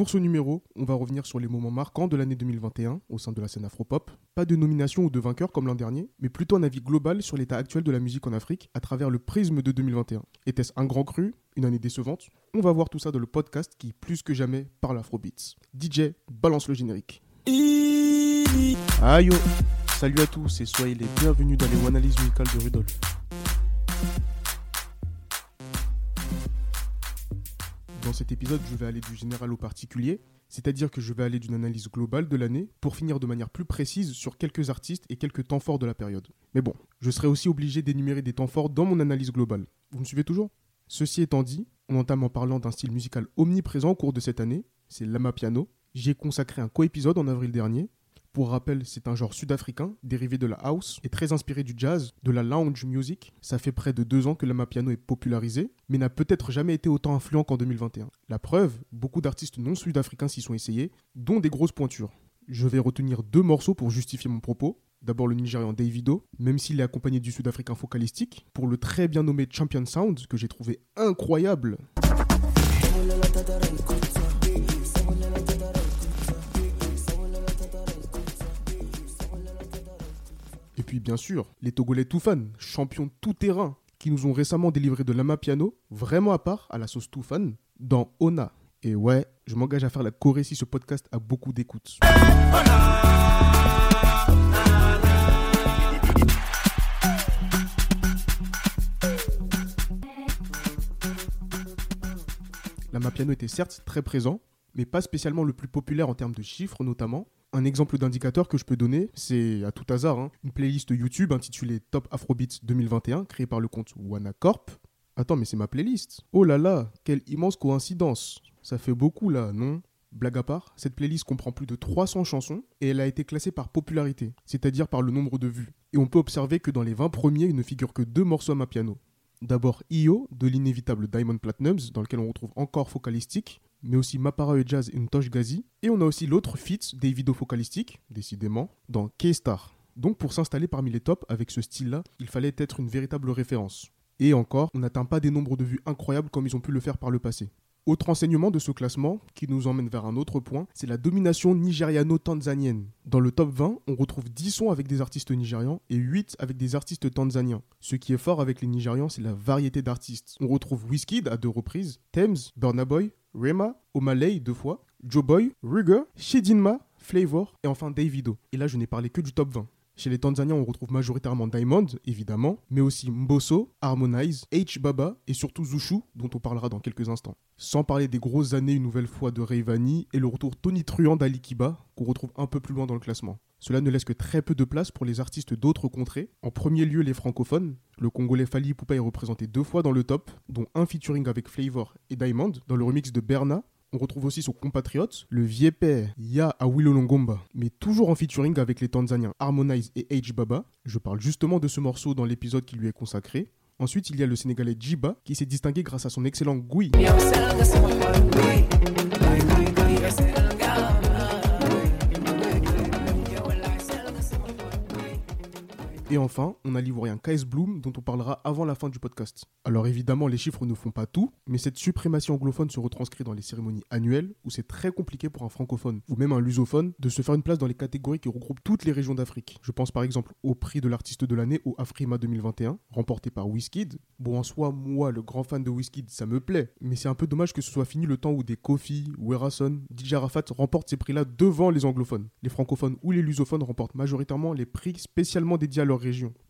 Pour ce numéro, on va revenir sur les moments marquants de l'année 2021 au sein de la scène afropop. Pas de nomination ou de vainqueur comme l'an dernier, mais plutôt un avis global sur l'état actuel de la musique en Afrique à travers le prisme de 2021. Était-ce un grand cru Une année décevante? On va voir tout ça dans le podcast qui, plus que jamais, parle afrobeats. DJ, balance le générique. Aïe Salut à tous et soyez les bienvenus dans les analyses musicales de Rudolf. Dans cet épisode, je vais aller du général au particulier, c'est-à-dire que je vais aller d'une analyse globale de l'année pour finir de manière plus précise sur quelques artistes et quelques temps forts de la période. Mais bon, je serai aussi obligé d'énumérer des temps forts dans mon analyse globale. Vous me suivez toujours? Ceci étant dit, on entame en parlant d'un style musical omniprésent au cours de cette année, c'est l'ama piano. J'y ai consacré un co-épisode en avril dernier, pour rappel, c'est un genre sud-africain, dérivé de la house et très inspiré du jazz, de la lounge music. Ça fait près de deux ans que l'amapiano est popularisé, mais n'a peut-être jamais été autant influent qu'en 2021. La preuve, beaucoup d'artistes non sud-africains s'y sont essayés, dont des grosses pointures. Je vais retenir deux morceaux pour justifier mon propos. D'abord le Nigérian Davido, même s'il est accompagné du sud-africain focalistique, pour le très bien nommé Champion Sound, que j'ai trouvé incroyable. Puis bien sûr, les Togolais Toufan, champions tout-terrain, qui nous ont récemment délivré de l'ama piano, vraiment à part, à la sauce Toufan, dans Ona. Et ouais, je m'engage à faire la Corée si ce podcast a beaucoup d'écoute. L'ama piano était certes très présent, mais pas spécialement le plus populaire en termes de chiffres notamment, un exemple d'indicateur que je peux donner, c'est à tout hasard, hein, une playlist YouTube intitulée Top Afrobeats 2021, créée par le compte WanaCorp. Attends, mais c'est ma playlist. Oh là là, quelle immense coïncidence. Ça fait beaucoup là, non? Blague à part, cette playlist comprend plus de 300 chansons et elle a été classée par popularité, c'est-à-dire par le nombre de vues. Et on peut observer que dans les 20 premiers, il ne figure que deux morceaux à ma piano. D'abord IO de l'inévitable Diamond Platinums, dans lequel on retrouve encore Focalistic, mais aussi Mapara et Jazz et Ntosh Gazi. Et on a aussi l'autre feat des vidéos focalistiques, décidément, dans K-Star. Donc pour s'installer parmi les tops avec ce style-là, il fallait être une véritable référence. Et encore, on n'atteint pas des nombres de vues incroyables comme ils ont pu le faire par le passé. Autre enseignement de ce classement, qui nous emmène vers un autre point, c'est la domination nigériano-tanzanienne. Dans le top 20, on retrouve 10 sons avec des artistes nigérians et 8 avec des artistes tanzaniens. Ce qui est fort avec les Nigérians, c'est la variété d'artistes. On retrouve Wizkid à deux reprises, Thames, Burna Boy, Rema, O'Malley deux fois, Joe Boy, Ruger, Shedinma, Flavor et enfin Davido. Et là, je n'ai parlé que du top 20. Chez les Tanzaniens, on retrouve majoritairement Diamond, évidemment, mais aussi Mbosso, Harmonize, H Baba et surtout Zushu, dont on parlera dans quelques instants. Sans parler des grosses années une nouvelle fois de Rayvani et le retour tonitruant d'Ali Kiba, qu'on retrouve un peu plus loin dans le classement. Cela ne laisse que très peu de place pour les artistes d'autres contrées. En premier lieu, les francophones. Le Congolais Fali Poupa est représenté deux fois dans le top, dont un featuring avec Flavor et Diamond dans le remix de Berna, on retrouve aussi son compatriote, le vieux père Ya Awilo Longomba, mais toujours en featuring avec les Tanzaniens Harmonize et H Baba. Je parle justement de ce morceau dans l'épisode qui lui est consacré. Ensuite, il y a le Sénégalais Jiba qui s'est distingué grâce à son excellent Gui. Et enfin, on a l'ivoirien KS Bloom dont on parlera avant la fin du podcast. Alors évidemment, les chiffres ne font pas tout, mais cette suprématie anglophone se retranscrit dans les cérémonies annuelles où c'est très compliqué pour un francophone ou même un lusophone de se faire une place dans les catégories qui regroupent toutes les régions d'Afrique. Je pense par exemple au prix de l'artiste de l'année au Afrima 2021, remporté par Wizkid. Bon, en soi, moi, le grand fan de Wizkid, ça me plaît, mais c'est un peu dommage que ce soit fini le temps où des Kofi, Werason, DJ Arafat remportent ces prix-là devant les anglophones. Les francophones ou les lusophones remportent majoritairement les prix spécialement dédiés à leur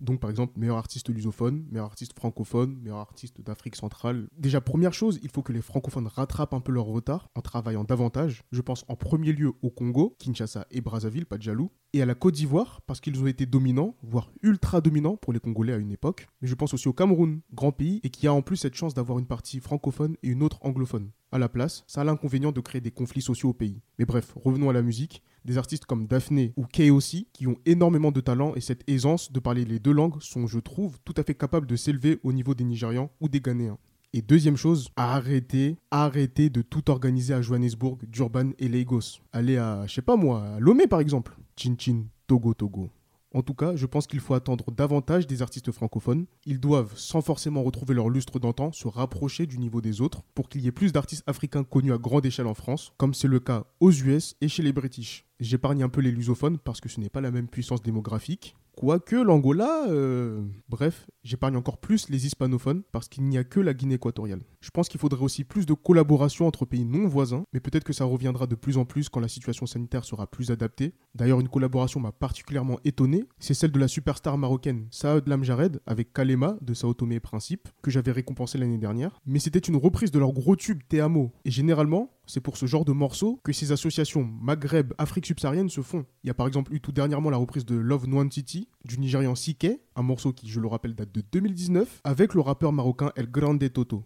Donc par exemple, meilleur artiste lusophone, meilleur artiste francophone, meilleur artiste d'Afrique centrale. Déjà, première chose, il faut que les francophones rattrapent un peu leur retard en travaillant davantage. Je pense en premier lieu au Congo, Kinshasa et Brazzaville, pas de jaloux, et à la Côte d'Ivoire, parce qu'ils ont été dominants, voire ultra dominants pour les Congolais à une époque. Mais je pense aussi au Cameroun, grand pays, et qui a en plus cette chance d'avoir une partie francophone et une autre anglophone. À la place, ça a l'inconvénient de créer des conflits sociaux au pays. Mais bref, revenons à la musique des artistes comme Daphné ou aussi qui ont énormément de talent et cette aisance de parler les deux langues sont, je trouve, tout à fait capables de s'élever au niveau des Nigérians ou des Ghanéens. Et deuxième chose, arrêtez, arrêtez de tout organiser à Johannesburg, Durban et Lagos. Allez à, je sais pas moi, à Lomé par exemple. Chin Chin, Togo, Togo. En tout cas, je pense qu'il faut attendre davantage des artistes francophones. Ils doivent, sans forcément retrouver leur lustre d'antan, se rapprocher du niveau des autres pour qu'il y ait plus d'artistes africains connus à grande échelle en France, comme c'est le cas aux US et chez les British. J'épargne un peu les lusophones parce que ce n'est pas la même puissance démographique. Quoique l'Angola, euh, bref, j'épargne encore plus les hispanophones parce qu'il n'y a que la Guinée équatoriale. Je pense qu'il faudrait aussi plus de collaboration entre pays non voisins, mais peut-être que ça reviendra de plus en plus quand la situation sanitaire sera plus adaptée. D'ailleurs, une collaboration m'a particulièrement étonné, c'est celle de la superstar marocaine Saad Lamjared avec Kalema de Sao Tomé et Principe, que j'avais récompensé l'année dernière. Mais c'était une reprise de leur gros tube Te Et généralement, c'est pour ce genre de morceaux que ces associations Maghreb, Afrique subsaharienne se font. Il y a par exemple eu tout dernièrement la reprise de Love Nwantiti du Nigérian Sike, un morceau qui, je le rappelle, date de 2019, avec le rappeur marocain El Grande Toto.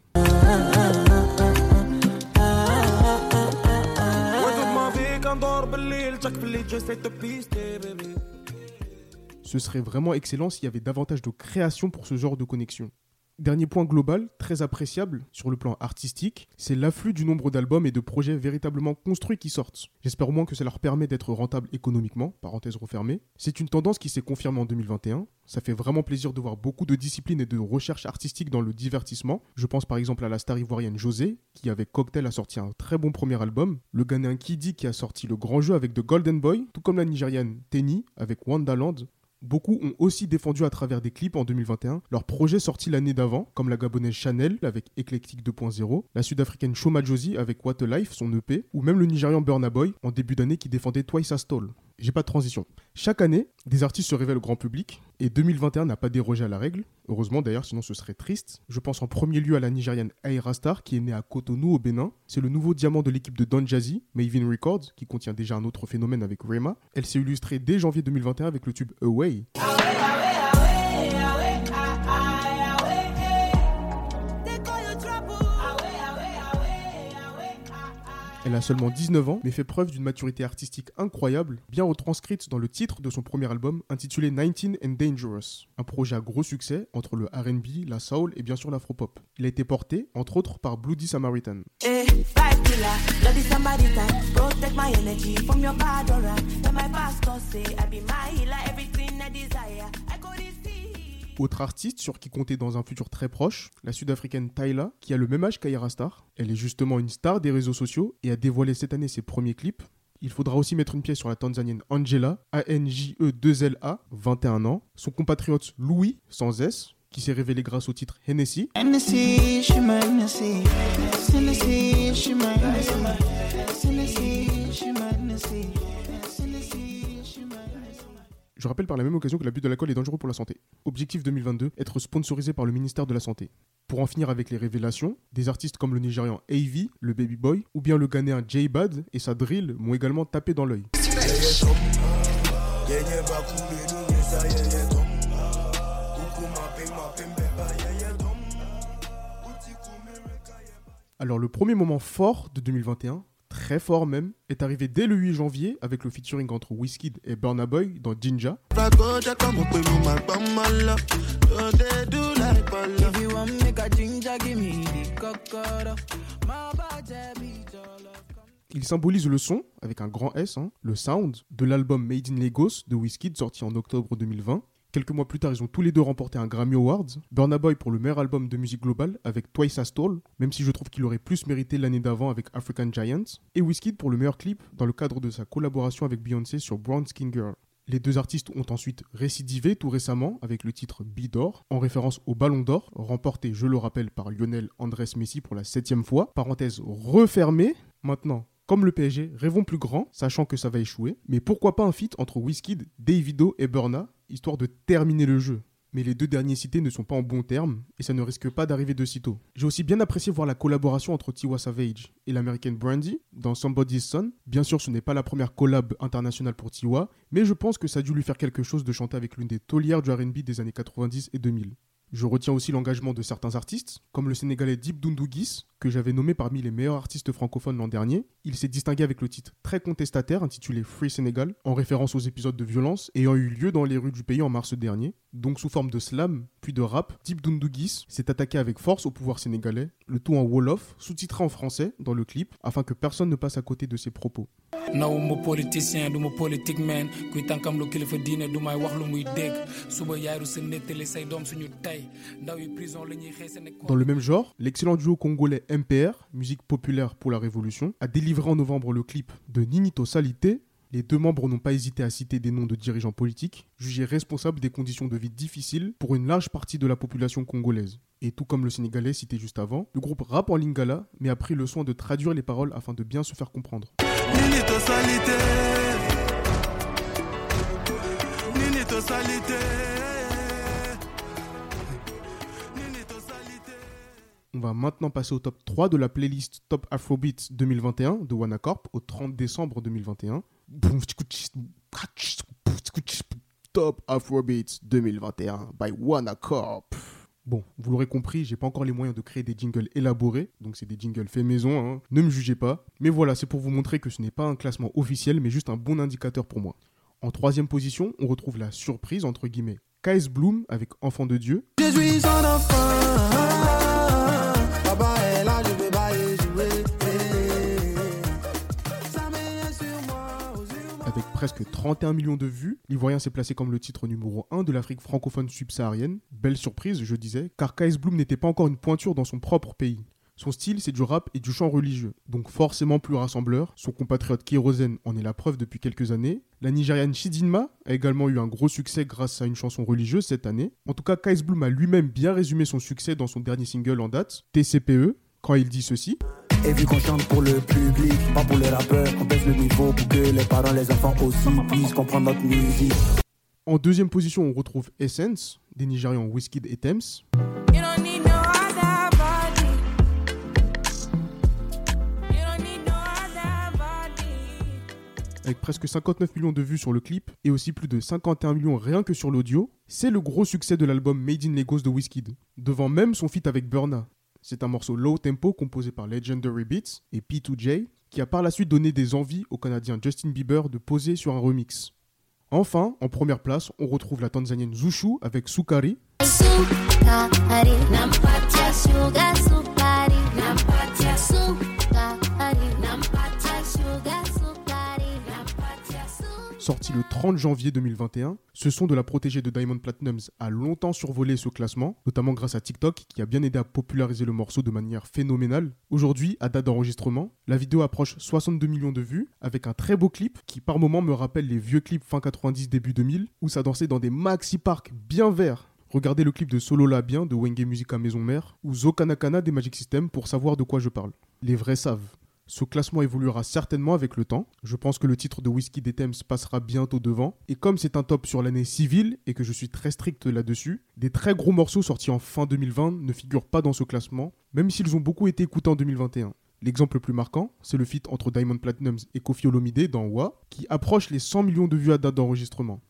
Ce serait vraiment excellent s'il y avait davantage de création pour ce genre de connexion. Dernier point global, très appréciable sur le plan artistique, c'est l'afflux du nombre d'albums et de projets véritablement construits qui sortent. J'espère au moins que ça leur permet d'être rentable économiquement, parenthèse refermée. C'est une tendance qui s'est confirmée en 2021. Ça fait vraiment plaisir de voir beaucoup de disciplines et de recherches artistiques dans le divertissement. Je pense par exemple à la star ivoirienne José, qui avec Cocktail a sorti un très bon premier album, le Ghanéen Kidi qui a sorti le grand jeu avec The Golden Boy, tout comme la Nigériane Tenny avec Wandaland, Beaucoup ont aussi défendu à travers des clips en 2021 leurs projets sortis l'année d'avant, comme la gabonaise Chanel avec Eclectic 2.0, la sud-africaine Shoma Josie avec What a Life, son EP, ou même le nigérian Burna Boy en début d'année qui défendait Twice as Tall. J'ai pas de transition. Chaque année, des artistes se révèlent au grand public et 2021 n'a pas dérogé à la règle. Heureusement d'ailleurs, sinon ce serait triste. Je pense en premier lieu à la Nigériane Aira Star qui est née à Cotonou au Bénin. C'est le nouveau diamant de l'équipe de Don Jazzy, Maven Records, qui contient déjà un autre phénomène avec Rema. Elle s'est illustrée dès janvier 2021 avec le tube Away. Elle a seulement 19 ans, mais fait preuve d'une maturité artistique incroyable, bien retranscrite dans le titre de son premier album intitulé 19 and Dangerous, un projet à gros succès entre le RB, la soul et bien sûr l'afropop. Il a été porté, entre autres, par Bloody Samaritan. Autre artiste sur qui compter dans un futur très proche, la sud-africaine Tyla, qui a le même âge qu'Aira Star. Elle est justement une star des réseaux sociaux et a dévoilé cette année ses premiers clips. Il faudra aussi mettre une pièce sur la Tanzanienne Angela, A-N-J-E-2-L-A, 21 ans, son compatriote Louis, sans S, qui s'est révélé grâce au titre Hennessy. Je rappelle par la même occasion que l'abus de l'alcool est dangereux pour la santé. Objectif 2022, être sponsorisé par le ministère de la Santé. Pour en finir avec les révélations, des artistes comme le Nigérian AV, le Baby Boy, ou bien le Ghanéen J Bad et sa drill m'ont également tapé dans l'œil. Alors le premier moment fort de 2021, très fort même, est arrivé dès le 8 janvier avec le featuring entre Wizkid et Burna Boy dans Jinja. Il symbolise le son, avec un grand S, hein, le sound, de l'album Made in Lagos de Wizkid sorti en octobre 2020 Quelques mois plus tard, ils ont tous les deux remporté un Grammy Awards. Burna Boy pour le meilleur album de musique globale avec Twice as Tall, même si je trouve qu'il aurait plus mérité l'année d'avant avec African Giants. Et Wizkid pour le meilleur clip dans le cadre de sa collaboration avec Beyoncé sur Brown Skin Girl. Les deux artistes ont ensuite récidivé tout récemment avec le titre Bidor, en référence au Ballon d'Or, remporté, je le rappelle, par Lionel Andrés Messi pour la septième fois. Parenthèse refermée. Maintenant, comme le PSG, rêvons plus grand, sachant que ça va échouer. Mais pourquoi pas un feat entre Wizkid, Davido et Burna, histoire de terminer le jeu mais les deux derniers cités ne sont pas en bons termes et ça ne risque pas d'arriver de sitôt. J'ai aussi bien apprécié voir la collaboration entre Tiwa Savage et l'américaine Brandy dans Somebody's Son. Bien sûr, ce n'est pas la première collab internationale pour Tiwa, mais je pense que ça a dû lui faire quelque chose de chanter avec l'une des taulières du RB des années 90 et 2000. Je retiens aussi l'engagement de certains artistes, comme le sénégalais Deep Dundugis, que j'avais nommé parmi les meilleurs artistes francophones l'an dernier. Il s'est distingué avec le titre très contestataire intitulé Free Sénégal, en référence aux épisodes de violence ayant eu lieu dans les rues du pays en mars dernier. Donc sous forme de slam, puis de rap, Deep Dundugis s'est attaqué avec force au pouvoir sénégalais, le tout en Wolof, sous-titré en français dans le clip, afin que personne ne passe à côté de ses propos. dans le même genre, l'excellent duo congolais MPR, musique populaire pour la révolution, a délivré en novembre le clip de Ninito Salité. Les deux membres n'ont pas hésité à citer des noms de dirigeants politiques, jugés responsables des conditions de vie difficiles pour une large partie de la population congolaise. Et tout comme le Sénégalais cité juste avant, le groupe rap en lingala, mais a pris le soin de traduire les paroles afin de bien se faire comprendre. Ninito Salité On va maintenant passer au top 3 de la playlist Top Afrobeat 2021 de WannaCorp au 30 décembre 2021. Top Afrobeat 2021 by WannaCorp. Bon, vous l'aurez compris, j'ai pas encore les moyens de créer des jingles élaborés, donc c'est des jingles faits maison, hein. ne me jugez pas. Mais voilà, c'est pour vous montrer que ce n'est pas un classement officiel, mais juste un bon indicateur pour moi. En troisième position, on retrouve la surprise, entre guillemets, Kais Bloom avec Enfant de Dieu. Avec presque 31 millions de vues, l'Ivoirien s'est placé comme le titre numéro 1 de l'Afrique francophone subsaharienne. Belle surprise, je disais, car Kais Bloom n'était pas encore une pointure dans son propre pays. Son style, c'est du rap et du chant religieux, donc forcément plus rassembleur. Son compatriote Kérosène en est la preuve depuis quelques années. La Nigériane Chidinma a également eu un gros succès grâce à une chanson religieuse cette année. En tout cas, Kais Bloom a lui-même bien résumé son succès dans son dernier single en date, TCPE, quand il dit ceci. Et vu qu'on chante pour le public, pas pour les rappeurs, on baisse le niveau pour que les parents, les enfants aussi puissent comprendre notre musique. En deuxième position, on retrouve Essence, des Nigérians Wizkid et Thames. avec presque 59 millions de vues sur le clip et aussi plus de 51 millions rien que sur l'audio, c'est le gros succès de l'album Made in Lagos de Wizkid, devant même son feat avec Burna. C'est un morceau low tempo composé par Legendary Beats et P2J qui a par la suite donné des envies au Canadien Justin Bieber de poser sur un remix. Enfin, en première place, on retrouve la Tanzanienne Zushu avec Sukari. Sorti le 30 janvier 2021. Ce son de la protégée de Diamond Platinums a longtemps survolé ce classement, notamment grâce à TikTok qui a bien aidé à populariser le morceau de manière phénoménale. Aujourd'hui, à date d'enregistrement, la vidéo approche 62 millions de vues avec un très beau clip qui par moments me rappelle les vieux clips fin 90 début 2000 où ça dansait dans des maxi parks bien verts. Regardez le clip de Solo Labien de Wenge Musica Maison Mère ou Zokanakana des Magic System pour savoir de quoi je parle. Les vrais savent. Ce classement évoluera certainement avec le temps. Je pense que le titre de Whisky des Thames passera bientôt devant. Et comme c'est un top sur l'année civile et que je suis très strict là-dessus, des très gros morceaux sortis en fin 2020 ne figurent pas dans ce classement, même s'ils ont beaucoup été écoutés en 2021. L'exemple le plus marquant, c'est le feat entre Diamond Platinums et Kofi Olomide dans Wa, qui approche les 100 millions de vues à date d'enregistrement.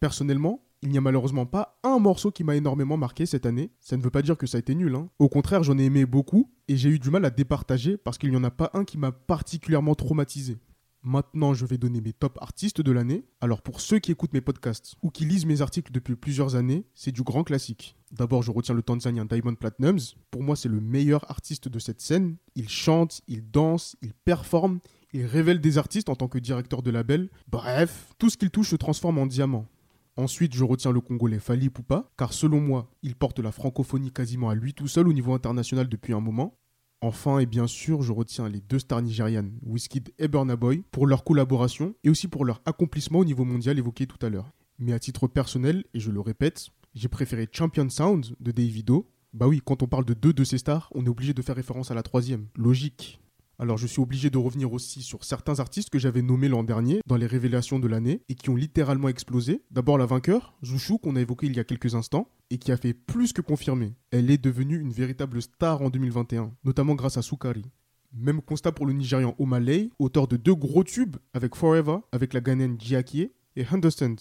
Personnellement, il n'y a malheureusement pas un morceau qui m'a énormément marqué cette année. Ça ne veut pas dire que ça a été nul. Hein. Au contraire, j'en ai aimé beaucoup et j'ai eu du mal à départager parce qu'il n'y en a pas un qui m'a particulièrement traumatisé. Maintenant, je vais donner mes top artistes de l'année. Alors pour ceux qui écoutent mes podcasts ou qui lisent mes articles depuis plusieurs années, c'est du grand classique. D'abord, je retiens le Tanzanien Diamond Platinums. Pour moi, c'est le meilleur artiste de cette scène. Il chante, il danse, il performe, il révèle des artistes en tant que directeur de label. Bref, tout ce qu'il touche se transforme en diamant. Ensuite, je retiens le Congolais Fali Poupa, car selon moi, il porte la francophonie quasiment à lui tout seul au niveau international depuis un moment. Enfin et bien sûr, je retiens les deux stars nigérianes, Wizkid et Burna Boy, pour leur collaboration et aussi pour leur accomplissement au niveau mondial évoqué tout à l'heure. Mais à titre personnel, et je le répète, j'ai préféré Champion Sound de Davido. Bah oui, quand on parle de deux de ces stars, on est obligé de faire référence à la troisième. Logique. Alors je suis obligé de revenir aussi sur certains artistes que j'avais nommés l'an dernier dans les révélations de l'année et qui ont littéralement explosé. D'abord la vainqueur, Zouchou, qu'on a évoqué il y a quelques instants, et qui a fait plus que confirmer. Elle est devenue une véritable star en 2021, notamment grâce à Sukari. Même constat pour le Nigérian Omalay, auteur de deux gros tubes avec Forever, avec la Ghanéenne Jiakie et Understand.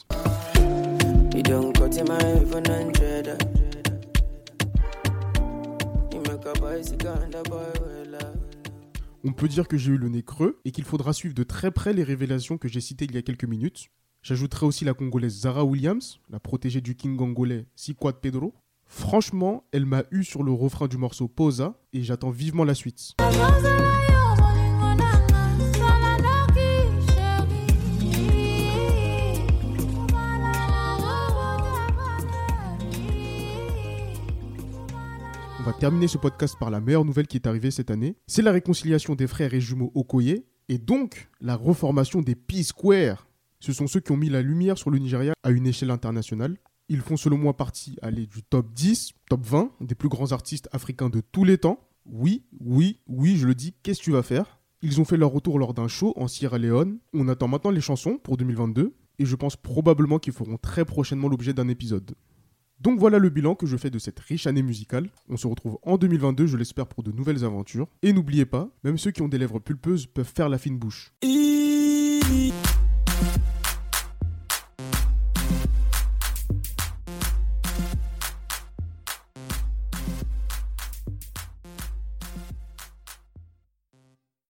On peut dire que j'ai eu le nez creux et qu'il faudra suivre de très près les révélations que j'ai citées il y a quelques minutes. J'ajouterai aussi la Congolaise Zara Williams, la protégée du king angolais Sikwat Pedro. Franchement, elle m'a eu sur le refrain du morceau Posa et j'attends vivement la suite. Terminer ce podcast par la meilleure nouvelle qui est arrivée cette année. C'est la réconciliation des frères et jumeaux Okoye et donc la reformation des P-Square. Ce sont ceux qui ont mis la lumière sur le Nigeria à une échelle internationale. Ils font selon moi partie allez, du top 10, top 20 des plus grands artistes africains de tous les temps. Oui, oui, oui, je le dis, qu'est-ce que tu vas faire? Ils ont fait leur retour lors d'un show en Sierra Leone. On attend maintenant les chansons pour 2022 et je pense probablement qu'ils feront très prochainement l'objet d'un épisode. Donc voilà le bilan que je fais de cette riche année musicale. On se retrouve en 2022, je l'espère, pour de nouvelles aventures. Et n'oubliez pas, même ceux qui ont des lèvres pulpeuses peuvent faire la fine bouche.